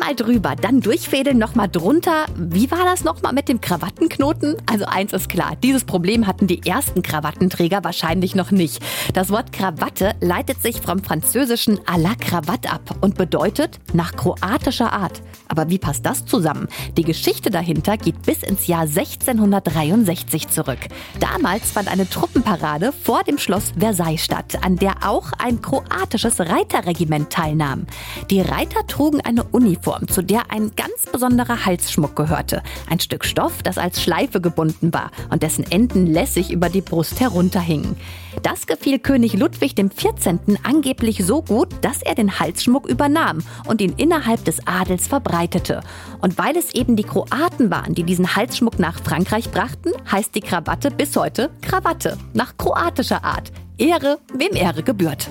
Einmal drüber, dann durchfädeln, nochmal drunter. Wie war das nochmal mit dem Krawattenknoten? Also eins ist klar, dieses Problem hatten die ersten Krawattenträger wahrscheinlich noch nicht. Das Wort Krawatte leitet sich vom französischen à la Krawatte ab und bedeutet nach kroatischer Art. Aber wie passt das zusammen? Die Geschichte dahinter geht bis ins Jahr 1663 zurück. Damals fand eine Truppenparade vor dem Schloss Versailles statt, an der auch ein kroatisches Reiterregiment teilnahm. Die Reiter trugen eine Uniform, zu der ein ganz besonderer Halsschmuck gehörte. Ein Stück Stoff, das als Schleife gebunden war und dessen Enden lässig über die Brust herunterhingen. Das gefiel König Ludwig XIV. angeblich so gut, dass er den Halsschmuck übernahm und ihn innerhalb des Adels verbreitete. Und weil es eben die Kroaten waren, die diesen Halsschmuck nach Frankreich brachten, heißt die Krawatte bis heute Krawatte, nach kroatischer Art. Ehre, wem Ehre gebührt.